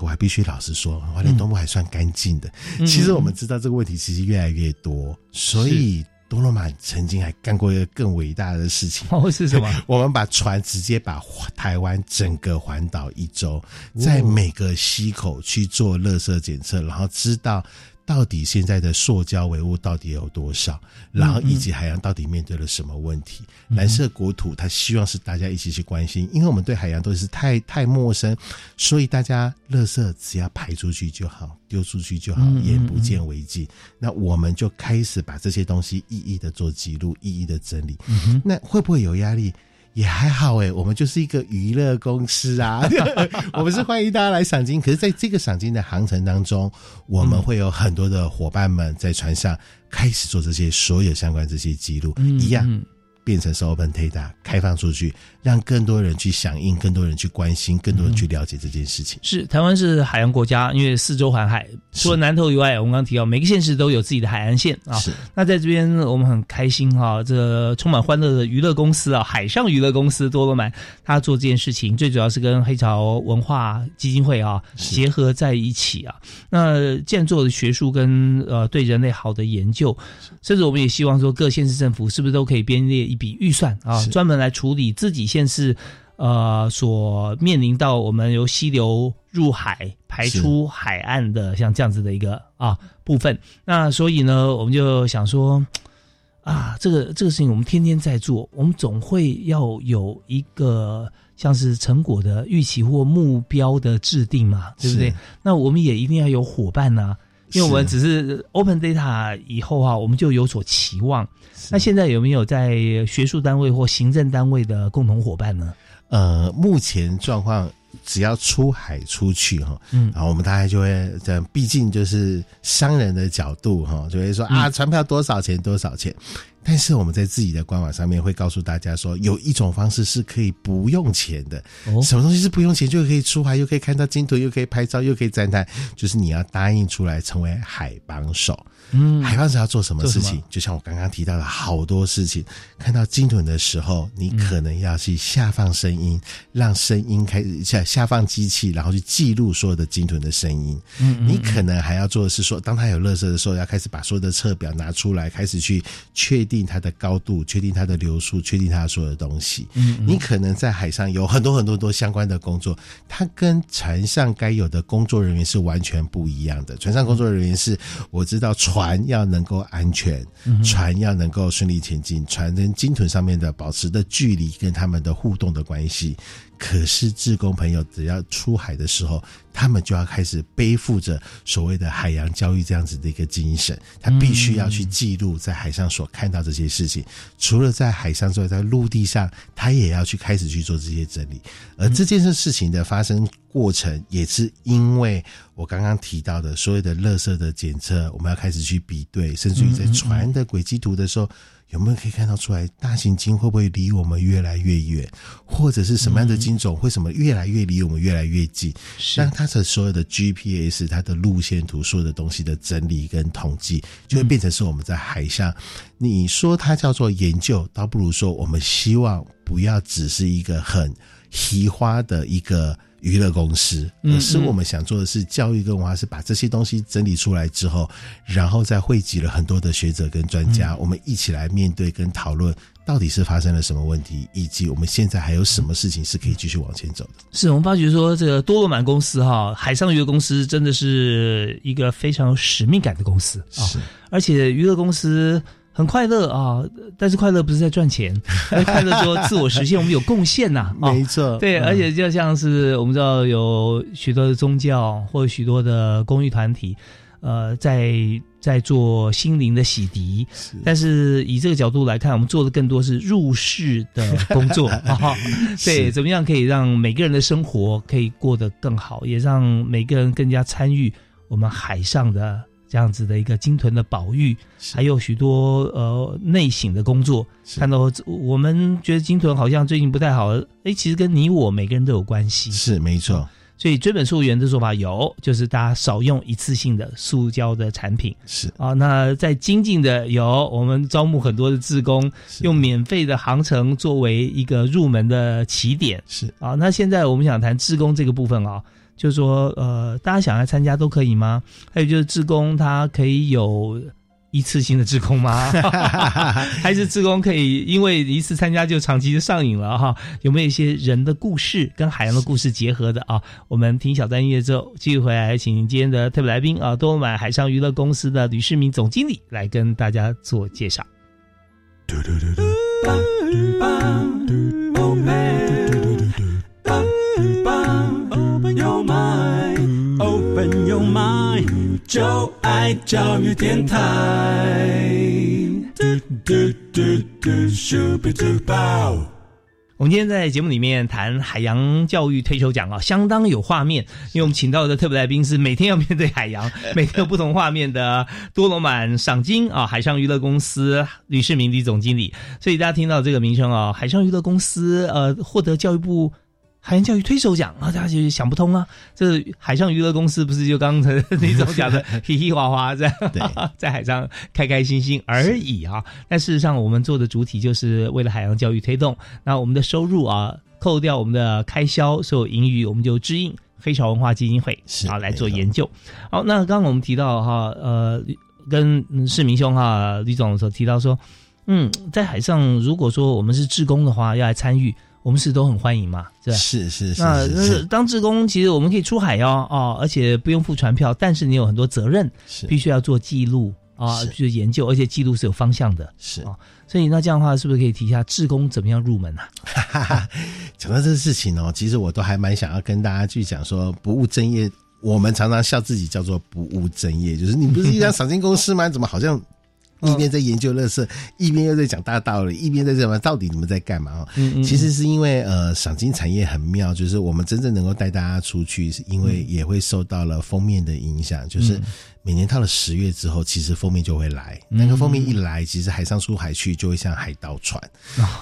我还必须老实说，花莲东部还算干净的。*laughs* 其实我们知道这个问题其实越来越多，所以多罗曼曾经还干过一个更伟大的事情。哦，是什么？*laughs* 我们把船直接把台湾整个环岛一周，在每个溪口去做垃圾检测，然后知道。到底现在的塑胶微物到底有多少？然后以及海洋到底面对了什么问题？蓝色国土，他希望是大家一起去关心，因为我们对海洋都是太太陌生，所以大家垃圾只要排出去就好，丢出去就好，眼不见为净。那我们就开始把这些东西一一的做记录，一一的整理。那会不会有压力？也还好哎，我们就是一个娱乐公司啊，*laughs* 我们是欢迎大家来赏金。可是，在这个赏金的航程当中，我们会有很多的伙伴们在船上开始做这些所有相关这些记录，一样变成是 open data。开放出去，让更多人去响应，更多人去关心，更多人去了解这件事情。是台湾是海洋国家，因为四周环海，除了南投以外，我们刚刚提到每个县市都有自己的海岸线啊。是那在这边我们很开心哈、这个充满欢乐的娱乐公司啊，海上娱乐公司多罗曼，他做这件事情最主要是跟黑潮文化基金会啊结合在一起啊。那既然做的学术跟呃对人类好的研究，甚至我们也希望说各县市政府是不是都可以编列一笔预算啊，专门来处理自己县市呃所面临到我们由溪流入海排出海岸的像这样子的一个啊部分。那所以呢，我们就想说。啊，这个这个事情我们天天在做，我们总会要有一个像是成果的预期或目标的制定嘛，对不对？那我们也一定要有伙伴呐、因为我们只是 open data 以后啊，我们就有所期望。那现在有没有在学术单位或行政单位的共同伙伴呢？呃，目前状况只要出海出去哈，嗯然后我们大概就会这样，毕竟就是商人的角度哈，就会说啊，船票多少钱多少钱。但是我们在自己的官网上面会告诉大家说，有一种方式是可以不用钱的。哦什么东西是不用钱就可以出海，又可以看到金图，又可以拍照，又可以赞叹？就是你要答应出来成为海帮手。嗯海浪是要做什么事？情就像我刚刚提到的好多事情，看到鲸豚的时候，你可能要去下放声音，让声音开始下下放机器，然后去记录所有的鲸豚的声音。嗯嗯你可能还要做的是说，当它有垃圾的时候，要开始把所有的测表拿出来，开始去确定它的高度，确定它的流速，确定它的所有的东西。嗯嗯你可能在海上有很多很多多相关的工作，它跟船上该有的工作人员是完全不一样的。船上工作人员是我知道船要能够安全，嗯船要能够顺利前进，船跟鲸豚上面的保持的距离跟他们的互动的关系。可是，志工朋友只要出海的时候，他们就要开始背负着所谓的海洋教育这样子的一个精神，他必须要去记录在海上所看到这些事情。除了在海上之外，在陆地上，他也要去开始去做这些整理。而这件事事情的发生过程，也是因为我刚刚提到的所有的垃圾的检测，我们要开始去比对，甚至于在船的轨迹图的时候。有没有可以看到出来，大型鲸会不会离我们越来越远，或者是什么样的鲸种为什么越来越离我们越来越近？那它的所有的 GPS、它的路线图、所有的东西的整理跟统计，就会变成是我们在海上。你说它叫做研究，倒不如说我们希望不要只是一个很奇花的一个娱乐公司，嗯而是我们想做的是教育跟文化，是把这些东西整理出来之后，然后再汇集了很多的学者跟专家，我们一起来面对跟讨论。到底是发生了什么问题，以及我们现在还有什么事情是可以继续往前走的？是我们发觉说，这个多罗曼公司哈，海上娱乐公司真的是一个非常有使命感的公司啊，而且娱乐公司很快乐啊，但是快乐不是在赚钱，*laughs* 而快乐说自我实现，我们有贡献呐、*laughs* 啊，没错，对，嗯。而且就像是我们知道有许多的宗教或者许多的公益团体，呃，在在做心灵的洗涤，但是以这个角度来看，我们做的更多是入世的工作 *laughs* 啊。对，怎么样可以让每个人的生活可以过得更好，也让每个人更加参与我们海上的这样子的一个鲸豚的保育，还有许多呃内省的工作。看到我们觉得鲸豚好像最近不太好，哎，其实跟你我每个人都有关系。是没错。所以追本溯源的做法有，就是大家少用一次性的塑胶的产品。是啊，那在精进的有，我们招募很多的志工，用免费的航程作为一个入门的起点。是啊，那现在我们想谈志工这个部分啊，就是说呃，大家想要参加都可以吗？还有就是志工他可以有。一次性的志工吗？*laughs* 还是志工可以因为一次参加就长期就上瘾了哈？有没有一些人的故事跟海洋的故事结合的啊？我们听小段音乐之后，继续回来，请今天的特别来宾啊，多买海上娱乐公司的吕世明总经理来跟大家做介绍。Open 就爱教育电台。嘟嘟嘟嘟，咻比嘟爆。我们今天在节目里面谈海洋教育推手奖啊，相当有画面，因为我们请到的特别来宾是每天要面对海洋，*laughs* 每天有不同画面的多罗满赏金啊，海上娱乐公司吕世明李总经理。所以大家听到这个名称啊，海上娱乐公司呃获得教育部。海洋教育推手奖啊，大家就想不通啊！这海上娱乐公司不是就刚才 *laughs* 李总讲的 *laughs* 嘻嘻哗哗在在海上开开心心而已啊？但事实上，我们做的主体就是为了海洋教育推动。那我们的收入啊，扣掉我们的开销，所有盈余，我们就支应黑潮文化基金会啊来做研究。好，那刚刚我们提到哈，呃，跟市民兄哈李总所提到说，嗯，在海上如果说我们是志工的话，要来参与。我们是都很欢迎嘛，是吧？是是是。那当志工，其实我们可以出海哟，哦，而且不用付船票，但是你有很多责任，是必须要做记录啊，就是研究，而且记录是有方向的，是啊。所以那这样的话，是不是可以提一下志工怎么样入门啊？*laughs* 讲到这个事情哦，其实我都还蛮想要跟大家去讲说，不务正业，我们常常笑自己叫做不务正业，就是你不是一家 *laughs* 赏金公司吗？怎么好像？一边在研究乐色，一边又在讲大道理，一边在什么？到底你们在干嘛？哦其实是因为呃，赏金产业很妙，就是我们真正能够带大家出去，是因为也会受到了封面的影响，就是。每年到了十月之后，其实蜂蜜就会来。那个蜂蜜一来，其实海上出海去就会像海盗船。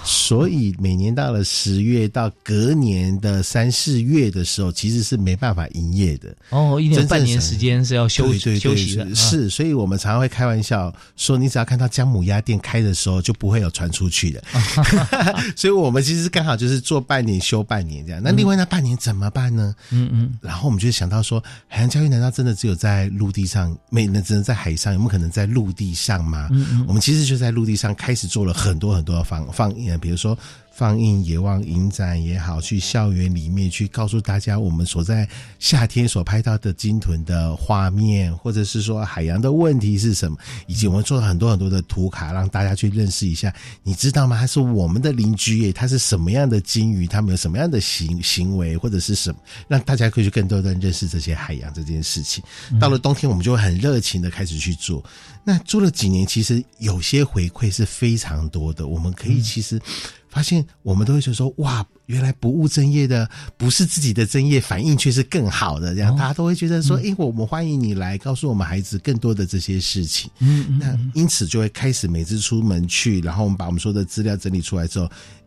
所以每年到了十月到隔年的三四月的时候，其实是没办法营业的。哦，一年半年时间是要休息休息的。是，所以我们常常会开玩笑说，你只要看到姜母鸭店开的时候，就不会有船出去的。*laughs* *laughs* 所以我们其实刚好就是做半年休半年这样。那另外那半年怎么办呢？嗯嗯。然后我们就想到说，海洋教育难道真的只有在陆地上？没那只能在海上，有没有可能在陆地上吗？我们其实就在陆地上开始做了很多很多的放放映，比如说。放映野望影展也好，去校园里面去告诉大家我们所在夏天所拍到的鲸豚的画面，或者是说海洋的问题是什么，以及我们做了很多很多的图卡，让大家去认识一下。你知道吗？它是我们的邻居耶，它是什么样的鲸鱼？它们有什么样的行行为，或者是什么，让大家可以去更多的认识这些海洋这件事情。到了冬天，我们就会很热情的开始去做。那做了几年，其实有些回馈是非常多的。我们可以其实。发现我们都会觉得说哇，原来不务正业的不是自己的正业，反应却是更好的。这样大家都会觉得说，哎，我们欢迎你来告诉我们孩子更多的这些事情。嗯，那因此就会开始每次出门去，然后我们把我们说的资料整理出来之后，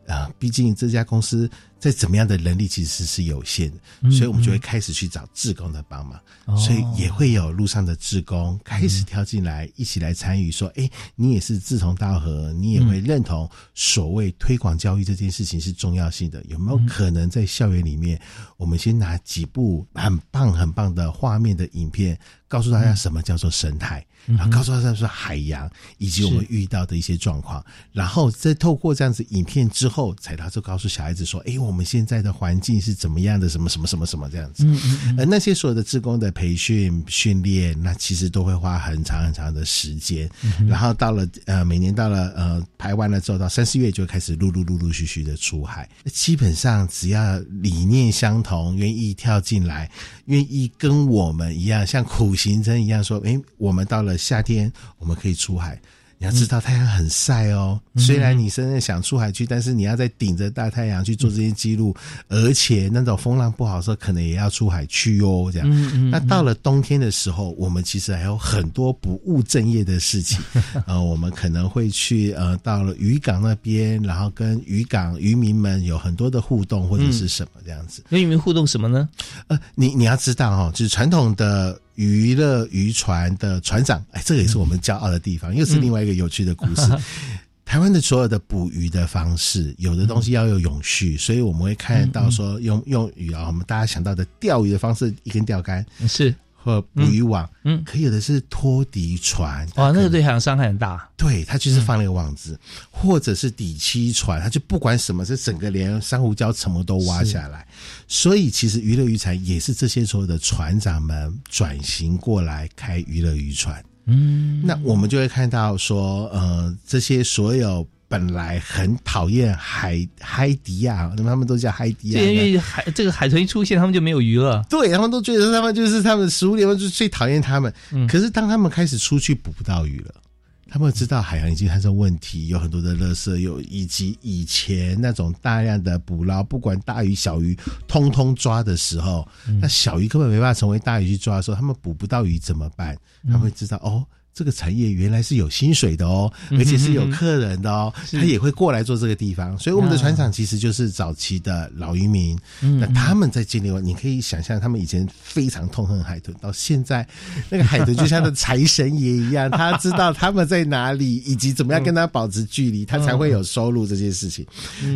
啊，毕竟这家公司。在怎么样的能力其实是有限的，所以我们就会开始去找志工的帮忙，所以也会有路上的志工开始跳进来一起来参与，说：“哎，你也是志同道合，你也会认同所谓推广教育这件事情是重要性的。有没有可能在校园里面，我们先拿几部很棒很棒的画面的影片，告诉大家什么叫做生态，然后告诉大家说海洋以及我们遇到的一些状况，然后再透过这样子影片之后，才他就告诉小孩子说：，哎，我。我们现在的环境是怎么样的？什么什么什么什么这样子？嗯嗯。而那些所有的职工的培训训练，那其实都会花很长很长的时间。然后到了呃，每年到了呃排完了之后，到三四月就开始陆陆陆陆续续的出海。基本上只要理念相同，愿意跳进来，愿意跟我们一样，像苦行僧一样说：“哎，我们到了夏天，我们可以出海。”你要知道太阳很晒哦，虽然你现在想出海去，但是你要在顶着大太阳去做这些记录，而且那种风浪不好的时候，可能也要出海去哦。这样，那到了冬天的时候，我们其实还有很多不务正业的事情。*laughs* 呃，我们可能会去呃，到了渔港那边，然后跟渔港渔民们有很多的互动，或者是什么这样子。跟渔民互动什么呢？呃，你你要知道哦，就是传统的。娱乐渔船的船长，哎，这个也是我们骄傲的地方，又是另外一个有趣的故事。*laughs* 台湾的所有的捕鱼的方式，有的东西要有永续，所以我们会看到说，用用鱼啊，我们大家想到的钓鱼的方式，一根钓竿是。和捕鱼网，嗯，可有的是拖底船，哦，那个对海洋伤害很大。对，它就是放那个网子，或者是底栖船，它就不管什么，是整个连珊瑚礁什么都挖下来。所以，其实娱乐渔船也是这些所有的船长们转型过来开娱乐渔船。嗯，那我们就会看到说，呃，这些所有。本来很讨厌海海迪亚，那么他们都叫海迪亚。因为海这个海豚一出现，他们就没有鱼了。对，他们都觉得他们就是他们的食物链，就是最讨厌他们。可是当他们开始出去捕不到鱼了，他们知道海洋已经产生问题，有很多的垃圾，有以及以前那种大量的捕捞，不管大鱼小鱼，通通抓的时候，那小鱼根本没办法成为大鱼去抓的时候，他们捕不到鱼怎么办？他们会知道哦。这个产业原来是有薪水的哦，而且是有客人的哦，他也会过来做这个地方。所以我们的船长其实就是早期的老渔民，嗯 *laughs* 那他们在经历完，你可以想象他们以前非常痛恨海豚，到现在那个海豚就像的财神爷一样，他知道他们在哪里，以及怎么样跟他保持距离，他才会有收入这件事情。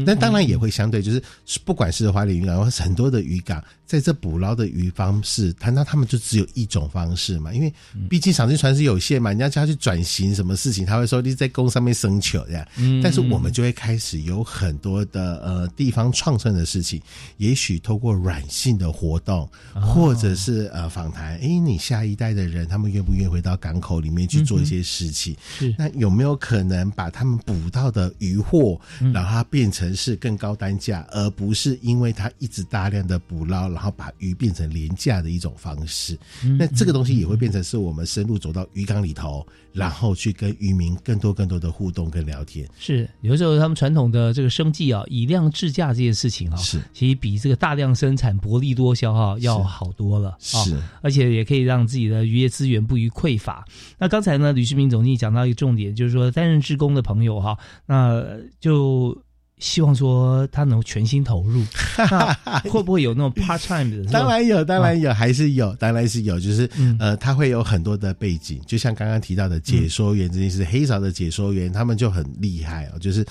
那当然也会相对，就是不管是花莲渔港或很多的渔港。在这捕捞的鱼方式，谈到他们就只有一种方式嘛，因为毕竟赏金船是有限嘛，人家叫他去转型什么事情，他会说你在工上面生球这样。但是我们就会开始有很多的呃地方创生的事情，也许透过软性的活动，或者是呃访谈，哎，你下一代的人他们愿不愿意回到港口里面去做一些事情？是那有没有可能把他们捕到的渔获，让它变成是更高单价，而不是因为它一直大量的捕捞？然后把鱼变成廉价的一种方式，那这个东西也会变成是我们深入走到渔港里头，然后去跟渔民更多更多的互动跟聊天。是有时候他们传统的这个生计啊，以量制价这件事情啊，是其实比这个大量生产薄利多销哈要好多了。是，而且也可以让自己的渔业资源不予匮乏。那刚才呢，吕世明总经理讲到一个重点，就是说担任职工的朋友哈，那就。希望说他能全心投入，*laughs* 会不会有那种 part time 的？当然有，当然有，还是有，当然是有。就是呃，他会有很多的背景，就像刚刚提到的解说员这件事，黑潮的解说员他们就很厉害哦。就是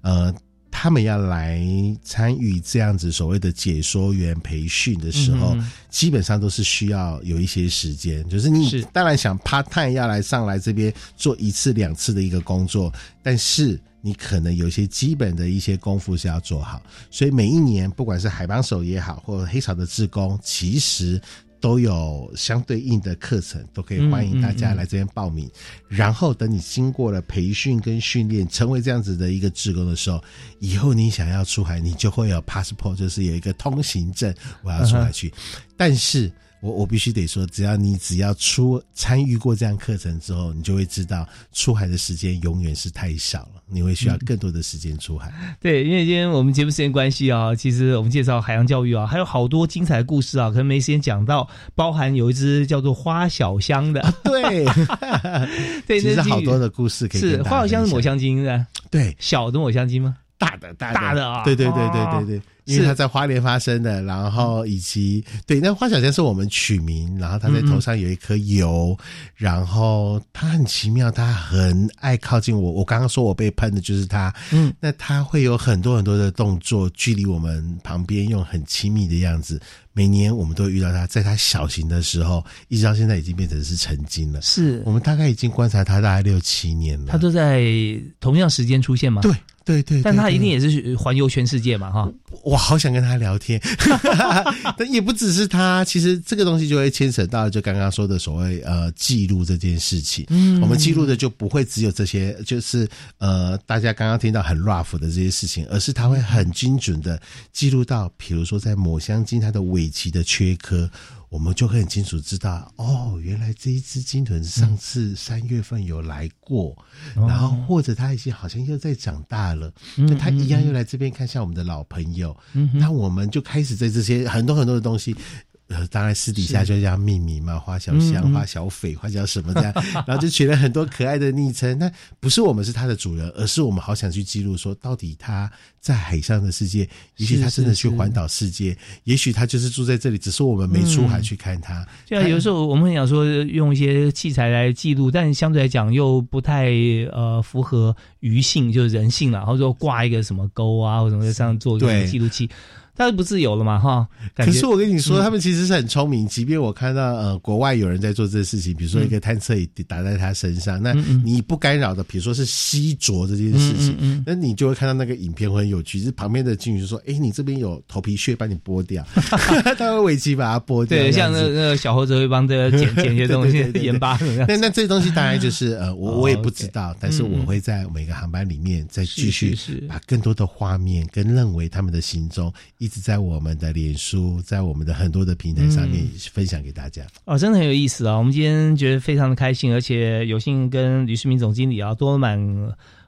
呃，他们要来参与这样子所谓的解说员培训的时候，基本上都是需要有一些时间。就是你当然想 part time 要来上来这边做一次两次的一个工作，但是。你可能有些基本的一些功夫是要做好，所以每一年不管是海帮手也好，或者黑潮的志工，其实都有相对应的课程，都可以欢迎大家来这边报名。然后等你经过了培训跟训练，成为这样子的一个志工的时候，以后你想要出海，你就会有 passport，就是有一个通行证，我要出海去。但是。我我必须得说，只要你只要出参与过这样课程之后，你就会知道出海的时间永远是太少了，你会需要更多的时间出海。*laughs* 对，因为今天我们节目时间关系啊，其实我们介绍海洋教育啊，还有好多精彩的故事啊，可能没时间讲到，包含有一只叫做花小香的，对 *laughs* *laughs* 对，其实好多的故事可以是花小香是抹香鲸的，对，小的抹香鲸吗？大的，大的，大的啊，对对对对对对。因为它在花莲发生的，然后以及对那花小仙是我们取名，然后它在头上有一颗油，然后它很奇妙，它很爱靠近我。我刚刚说我被喷的就是它，嗯，那它会有很多很多的动作，距离我们旁边用很亲密的样子。每年我们都遇到它，在它小型的时候，一直到现在已经变成是成精了。是我们大概已经观察它大概六七年了。它都在同样时间出现吗？对。对对，但他一定也是环游全世界嘛，哈！我好想跟他聊天，*laughs* *laughs* 但也不只是他。其实这个东西就会牵扯到就刚刚说的所谓呃记录这件事情。嗯，我们记录的就不会只有这些，就是呃大家刚刚听到很 rough 的这些事情，而是他会很精准的记录到，比如说在抹香鲸它的尾鳍的缺颗。我们就会很清楚知道，哦，原来这一只金豚上次三月份有来过，然后或者它已经好像又在长大了，那它一样又来这边看下我们的老朋友，那我们就开始在这些很多很多的东西。呃，当然私底下就这样命名嘛，花小香、花小匪、花叫什么这样，*laughs* 然后就取了很多可爱的昵称。那不是我们是它的主人，而是我们好想去记录，说到底它在海上的世界，也许它真的去环岛世界，也许它就是住在这里，只是我们没出海去看它。像有时候我们想说用一些器材来记录，但相对来讲又不太呃符合鱼性，就是人性了。然后说挂一个什么钩啊，或者什么在上做一个记录器。但是不自由了嘛，哈？可是我跟你说，他们其实是很聪明。即便我看到呃，国外有人在做这个事情，比如说一个探测仪打在他身上，那你不干扰的，比如说是吸浊这件事情，那你就会看到那个影片会很有趣。是旁边的鲸鱼就说：*laughs* “哎，你这边有头皮屑，帮你剥掉。*laughs* ”他会尾鳍把它剥掉。对，像那那个小猴子会帮这个剪剪一些东西，*laughs* 盐巴。那那这东西当然就是呃，我我也不知道，但是我会在每个航班里面再继续把更多的画面跟认为他们的行踪。一直在我们的脸书，在我们的很多的平台上面分享给大家。哦，真的很有意思啊！我们今天觉得非常的开心，而且有幸跟吕世明总经理啊，多满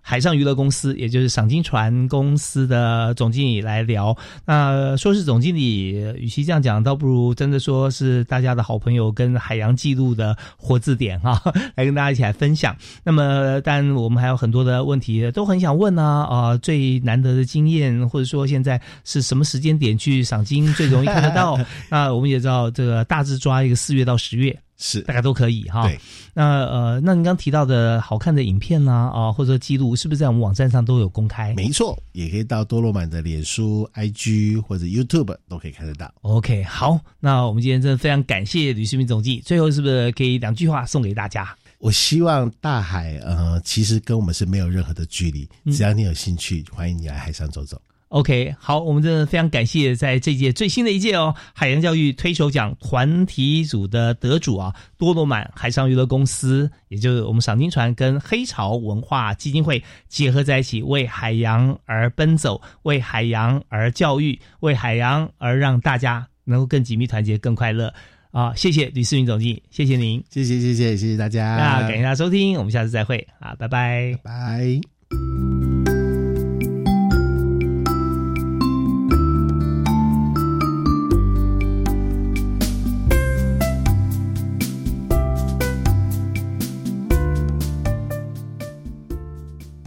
海上娱乐公司，也就是赏金船公司的总经理来聊。那说是总经理，与其这样讲，倒不如真的说是大家的好朋友，跟海洋记录的活字典哈、*laughs* 来跟大家一起来分享。那么，当然我们还有很多的问题都很想问呢、啊，最难得的经验，或者说现在是什么时间点去赏金最容易看得到？*laughs* 那我们也知道，这个大致抓一个四月到十月。是大概都可以哈。对，那呃，那您刚提到的好看的影片呢、啊，或者记录，是不是在我们网站上都有公开？没错，也可以到多罗曼的脸书、IG 或者 YouTube 都可以看得到。OK，好，那我们今天真的非常感谢吕世明总记，最后是不是可以两句话送给大家？我希望大海，呃，其实跟我们是没有任何的距离，嗯只要你有兴趣，欢迎你来海上走走。OK，好，我们真的非常感谢在这届最新的一届哦海洋教育推手奖团体组的得主啊，多罗满海上娱乐公司，也就是我们赏金船跟黑潮文化基金会结合在一起，为海洋而奔走，为海洋而教育，为海洋而让大家能够更紧密团结、更快乐啊！谢谢吕世云总经理，谢谢您，谢谢谢谢谢谢大家，那感谢大家收听，我们下次再会啊，拜拜，拜。